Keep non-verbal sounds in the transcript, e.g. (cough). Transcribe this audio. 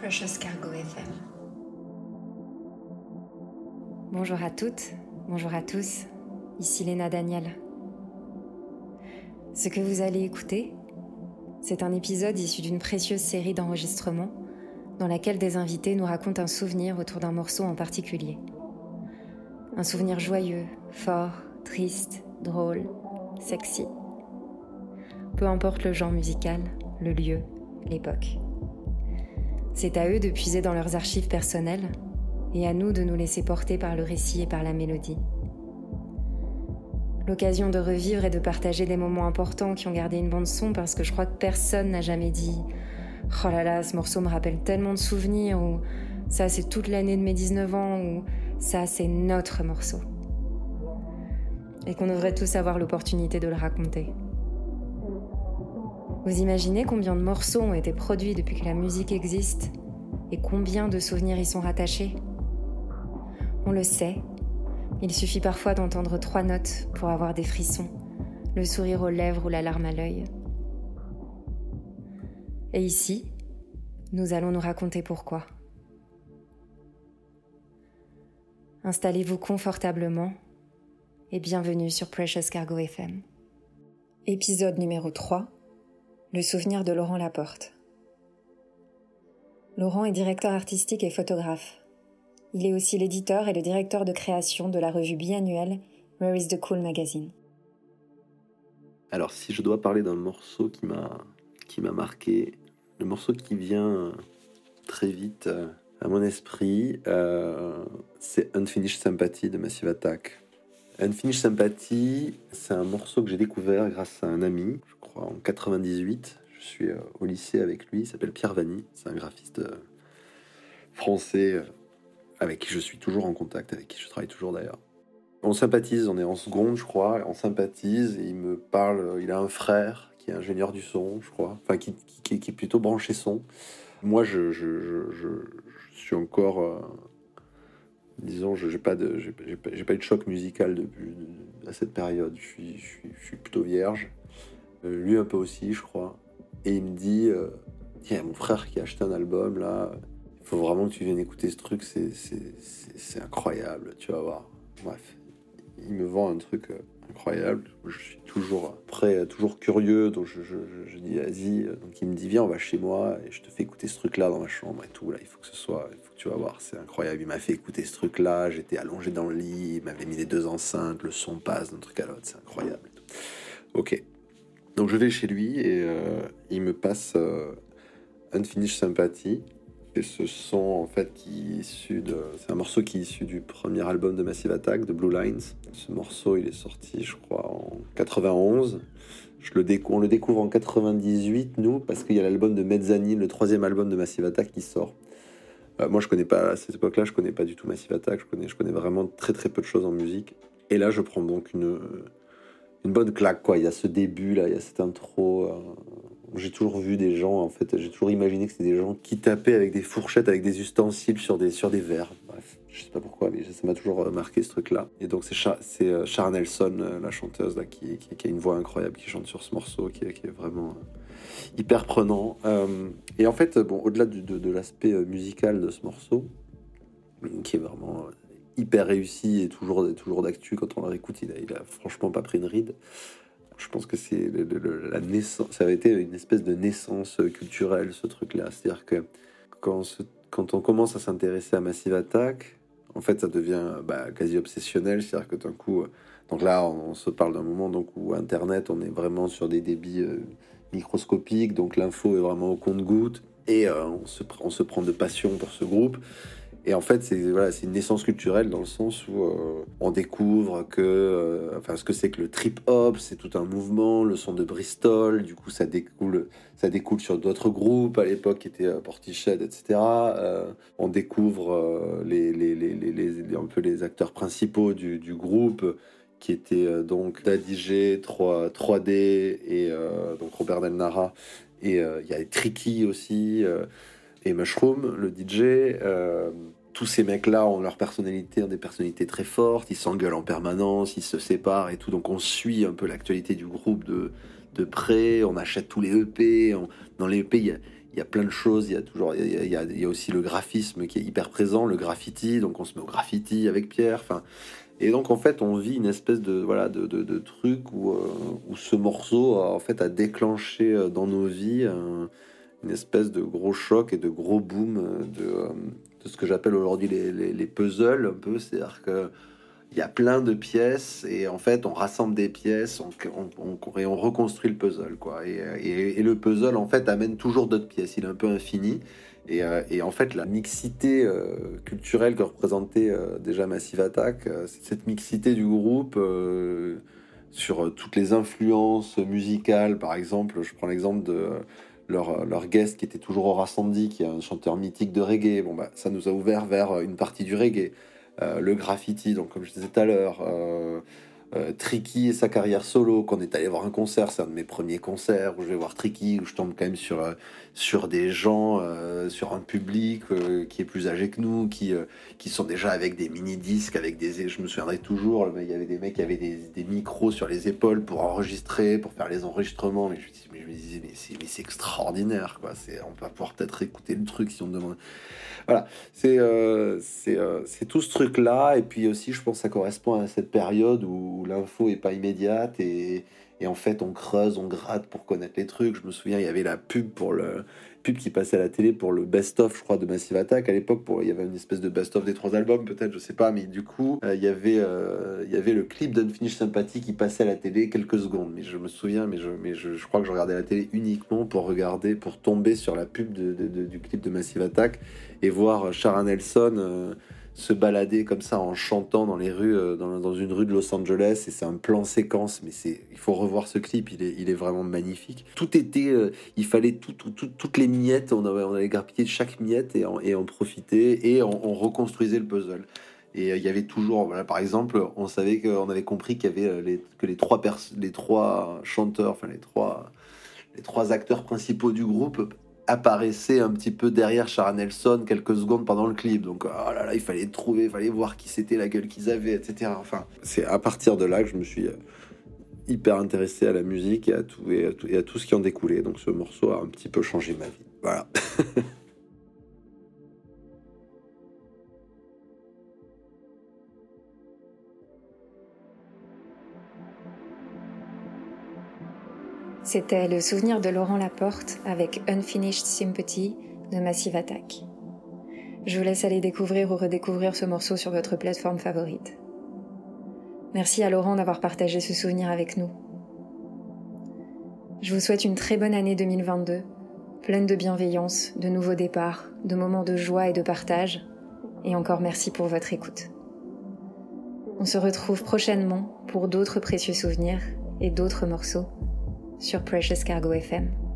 Precious Cargo FM. Bonjour à toutes, bonjour à tous, ici Léna Daniel. Ce que vous allez écouter, c'est un épisode issu d'une précieuse série d'enregistrements dans laquelle des invités nous racontent un souvenir autour d'un morceau en particulier. Un souvenir joyeux, fort, triste, drôle, sexy. Peu importe le genre musical, le lieu, l'époque. C'est à eux de puiser dans leurs archives personnelles et à nous de nous laisser porter par le récit et par la mélodie. L'occasion de revivre et de partager des moments importants qui ont gardé une bande son parce que je crois que personne n'a jamais dit Oh là là, ce morceau me rappelle tellement de souvenirs ou ça c'est toute l'année de mes 19 ans ou ça c'est notre morceau. Et qu'on devrait tous avoir l'opportunité de le raconter. Vous imaginez combien de morceaux ont été produits depuis que la musique existe et combien de souvenirs y sont rattachés? On le sait, il suffit parfois d'entendre trois notes pour avoir des frissons, le sourire aux lèvres ou la larme à l'œil. Et ici, nous allons nous raconter pourquoi. Installez-vous confortablement et bienvenue sur Precious Cargo FM. Épisode numéro 3 le souvenir de Laurent Laporte. Laurent est directeur artistique et photographe. Il est aussi l'éditeur et le directeur de création de la revue biannuelle Where is the Cool Magazine. Alors, si je dois parler d'un morceau qui m'a marqué, le morceau qui vient euh, très vite euh, à mon esprit, euh, c'est Unfinished Sympathy de Massive Attack. Unfinished Sympathy, c'est un morceau que j'ai découvert grâce à un ami, en 98. Je suis euh, au lycée avec lui, il s'appelle Pierre Vanny, c'est un graphiste euh, français euh, avec qui je suis toujours en contact, avec qui je travaille toujours d'ailleurs. On sympathise, on est en seconde, je crois, on sympathise il me parle, il a un frère qui est ingénieur du son, je crois, enfin qui, est plutôt branché son. Moi, je, suis encore disons, je n'ai pas, eu de choc musical depuis, à cette période. Je suis, plutôt vierge. Euh, lui un peu aussi, je crois. Et il me dit, euh, il y a mon frère qui a acheté un album là. Il faut vraiment que tu viennes écouter ce truc. C'est, incroyable. Tu vas voir. Bref, il me vend un truc. Euh, incroyable. Je suis toujours prêt, toujours curieux, donc je, je, dis vas-y. Donc il me dit viens, on va chez moi et je te fais écouter ce truc-là dans ma chambre et tout. Là, il faut que ce soit, il faut que tu vas voir, c'est incroyable. Il m'a fait écouter ce truc-là. J'étais allongé dans le lit, il m'avait mis les deux enceintes, le son passe d'un truc à l'autre, c'est incroyable. Ok. Donc je vais chez lui et euh, il me passe euh, Unfinished Sympathy ce son en fait qui issu de. C'est un morceau qui est issu du premier album de Massive Attack, de Blue Lines. Ce morceau, il est sorti, je crois, en 91. Je le on le découvre en 98, nous, parce qu'il y a l'album de Mezzanine, le troisième album de Massive Attack qui sort. Euh, moi, je connais pas, à cette époque-là, je connais pas du tout Massive Attack. Je connais, je connais vraiment très très peu de choses en musique. Et là, je prends donc une, une bonne claque, quoi. Il y a ce début, là, il y a cette intro. Euh, j'ai toujours vu des gens, en fait, j'ai toujours imaginé que c'était des gens qui tapaient avec des fourchettes, avec des ustensiles sur des, sur des verres. Bref, je sais pas pourquoi, mais ça m'a toujours euh, marqué ce truc-là. Et donc, c'est Char, euh, Char Nelson, la chanteuse, qui, qui, a une voix incroyable, qui chante sur ce morceau, qui, est vraiment hyper prenant. et en fait, bon, au-delà de, de l'aspect musical de ce morceau, qui est vraiment hyper réussi et toujours, toujours d'actu quand on le réécoute, il a, il a franchement pas pris une ride je pense que c'est la naissance, ça avait été une espèce de naissance culturelle, ce truc-là. C'est-à-dire que quand, quand on commence à s'intéresser à Massive Attack, en fait, ça devient bah, quasi obsessionnel. C'est-à-dire que d'un coup, donc là, on, se parle d'un moment donc, où Internet, on est vraiment sur des débits euh, microscopiques, donc l'info est vraiment au compte-goutte, et euh, on, se, on se prend de passion pour ce groupe. Et en fait, c'est voilà, une naissance culturelle dans le sens où euh, on découvre que, euh, enfin, ce que c'est que le trip hop, c'est tout un mouvement, le son de Bristol, du coup, ça découle, ça découle sur d'autres groupes à l'époque qui étaient euh, etc. on découvre les, les, les, les, un peu les acteurs principaux du, groupe qui étaient donc Dadig, 3, 3D et donc Robert Del Nara. Et il y a Tricky aussi et Mushroom, le DJ. Euh, tous ces mecs-là ont leur personnalité, ont des personnalités très fortes, ils s'engueulent en permanence, ils se séparent et tout. Donc on suit un peu l'actualité du groupe de, de près, on achète tous les EP. dans les EP, il y il y a plein de choses. Il y a toujours, il y a, y a, aussi le graphisme qui est hyper présent, le graffiti. Donc on se met au graffiti avec Pierre. Enfin, et donc en fait, on vit une espèce de voilà de, de, truc où, euh, où, ce morceau a, en fait a déclenché euh, dans nos vies une espèce de gros choc et de gros boom de, de ce que j'appelle aujourd'hui les, les, les, puzzles un peu. C'est-à-dire que il y a plein de pièces et en fait on rassemble des pièces on, on, et on reconstruit le puzzle quoi. Et, le puzzle en fait amène toujours d'autres pièces. Il est un peu infini. Et, euh, en fait la mixité euh, culturelle que représentait euh, déjà Massive Attack cette mixité du groupe sur toutes les influences musicales. Par exemple je prends l'exemple de leur, leur guest qui était toujours Horace Sandy qui est un chanteur mythique de reggae. Bon bah ça nous a ouvert vers une partie du reggae. Euh, le graffiti, donc comme je disais tout à l'heure, euh, euh, Tricky et sa carrière solo, qu'on est allé voir un concert, c'est un de mes premiers concerts où je vais voir Tricky, où je tombe quand même sur, sur des gens, sur un public qui est plus âgé que nous, qui, qui sont déjà avec des mini-disques, avec des. Je me souviendrai toujours, il y avait des mecs qui avaient des, des, micros sur les épaules pour enregistrer, pour faire les enregistrements, mais je, me disais, mais c'est extraordinaire, quoi. On va pouvoir peut-être écouter le truc si on demande. Voilà, c'est euh, euh, c'est tout ce truc-là. Et puis aussi, je pense que ça correspond à cette période où l'info est pas immédiate et, en fait, on creuse, on gratte pour connaître les trucs. Je me souviens, il y avait la pub pour le pub qui passait à la télé pour le best-of, je crois, de Massive Attack. À l'époque, pour il y avait une espèce de best-of des trois albums, peut-être, je sais pas. Mais du coup, euh, il y avait il y avait le clip d'Unfinished Sympathy qui passait à la télé quelques secondes. Mais je me souviens, mais je mais je, crois que je regardais la télé uniquement pour regarder, pour tomber sur la pub du clip de Massive Attack et voir Sharon Nelson euh, se balader comme ça en chantant dans les rues, euh, dans, dans, une rue de Los Angeles. Et c'est un plan séquence, mais c'est, il faut revoir ce clip, il est, il est vraiment magnifique. Tout était, euh, il fallait tout, tout, toutes les miettes, on avait, on avait grappillé chaque miette et en, et en profiter et on, reconstruisait le puzzle. Et il y avait toujours, voilà, par exemple, on savait qu'on avait compris qu'il y avait les, que les trois, les trois chanteurs, enfin les trois, les trois acteurs principaux du groupe apparaissait un petit peu derrière Sharon Nelson quelques secondes pendant le clip. Donc, oh là là, il fallait trouver, il fallait voir qui c'était, la gueule qu'ils avaient, etc. Enfin, c'est à partir de là que je me suis euh, hyper intéressé à la musique et à tout, et à tout, et à tout ce qui en découlait. Donc, ce morceau a un petit peu changé ma vie. Voilà. (laughs) C'était le souvenir de Laurent Laporte avec Unfinished Sympathy de Massive Attack. Je vous laisse aller découvrir ou redécouvrir ce morceau sur votre plateforme favorite. Merci à Laurent d'avoir partagé ce souvenir avec nous. Je vous souhaite une très bonne année 2022, pleine de bienveillance, de nouveaux départs, de moments de joie et de partage, et encore merci pour votre écoute. On se retrouve prochainement pour d'autres précieux souvenirs et d'autres morceaux sur Precious Cargo FM.